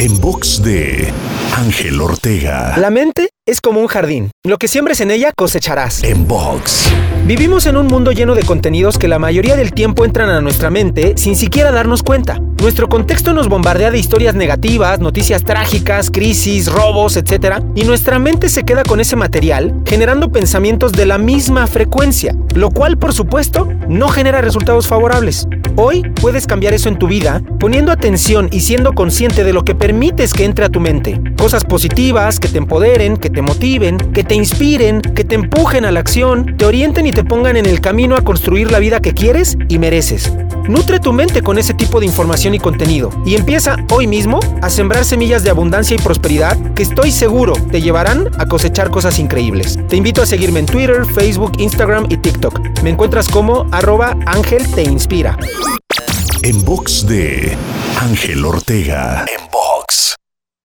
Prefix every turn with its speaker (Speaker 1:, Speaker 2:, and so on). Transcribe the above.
Speaker 1: En box de Ángel Ortega.
Speaker 2: La mente es como un jardín. Lo que siembres en ella cosecharás.
Speaker 1: En box.
Speaker 2: Vivimos en un mundo lleno de contenidos que la mayoría del tiempo entran a nuestra mente sin siquiera darnos cuenta. Nuestro contexto nos bombardea de historias negativas, noticias trágicas, crisis, robos, etc. Y nuestra mente se queda con ese material generando pensamientos de la misma frecuencia, lo cual por supuesto no genera resultados favorables. Hoy puedes cambiar eso en tu vida poniendo atención y siendo consciente de lo que permites que entre a tu mente. Cosas positivas que te empoderen, que te motiven, que te inspiren, que te empujen a la acción, te orienten y te pongan en el camino a construir la vida que quieres y mereces. Nutre tu mente con ese tipo de información y contenido y empieza hoy mismo a sembrar semillas de abundancia y prosperidad que estoy seguro te llevarán a cosechar cosas increíbles. Te invito a seguirme en Twitter, Facebook, Instagram y TikTok. Me encuentras como arroba Ángel Te Inspira.
Speaker 1: En box de Ángel Ortega. En box.